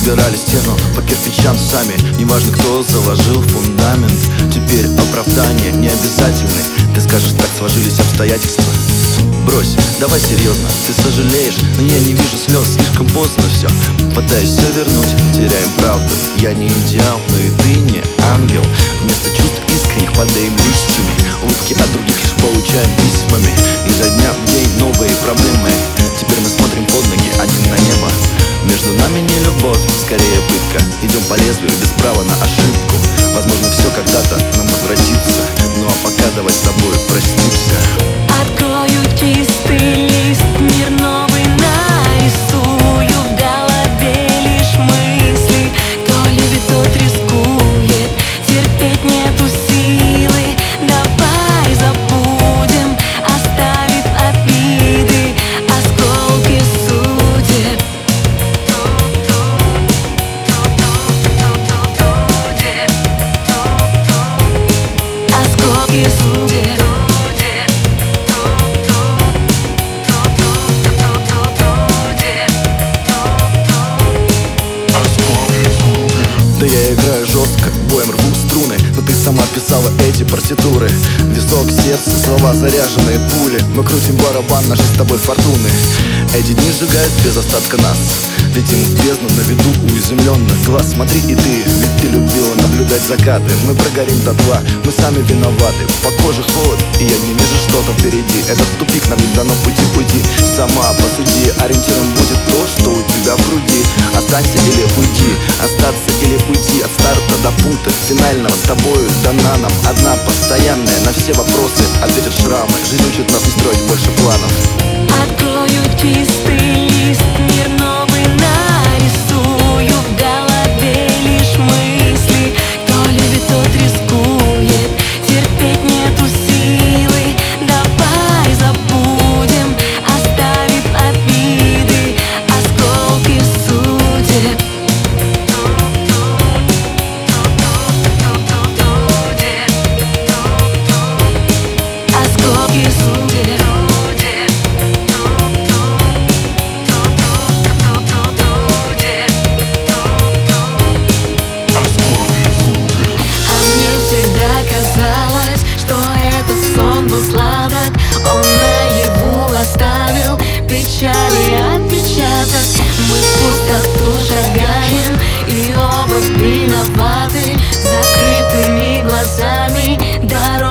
Собирали стену по кирпичам сами. Неважно, кто заложил фундамент Теперь оправдания не обязательны Ты скажешь, так сложились обстоятельства. Брось, давай серьезно, ты сожалеешь Но я не вижу слез, слишком поздно все Пытаюсь все вернуть, теряем правду. Я не идеал, но и ты не ангел. Вместо чувств искренних падаем без права на ошибку. Возможно, все когда-то нам возвратится. Ну а пока давай с тобой простимся сама писала эти партитуры. Висок, сердце, слова заряженные пули. Мы крутим барабан нашей с тобой фортуны. Эти дни сжигают без остатка нас. Летим в бездну на виду уязвленных глаз. Смотри и ты, ведь ты любила наблюдать закаты. Мы прогорим до два, мы сами виноваты. По коже холод, и я не вижу что-то впереди. Этот тупик нам не дано пути пути Сама С тобою дана нам одна постоянная На все вопросы ответят шрамы. Жизнь учит нас не строить больше планов. Открою чистый дорог.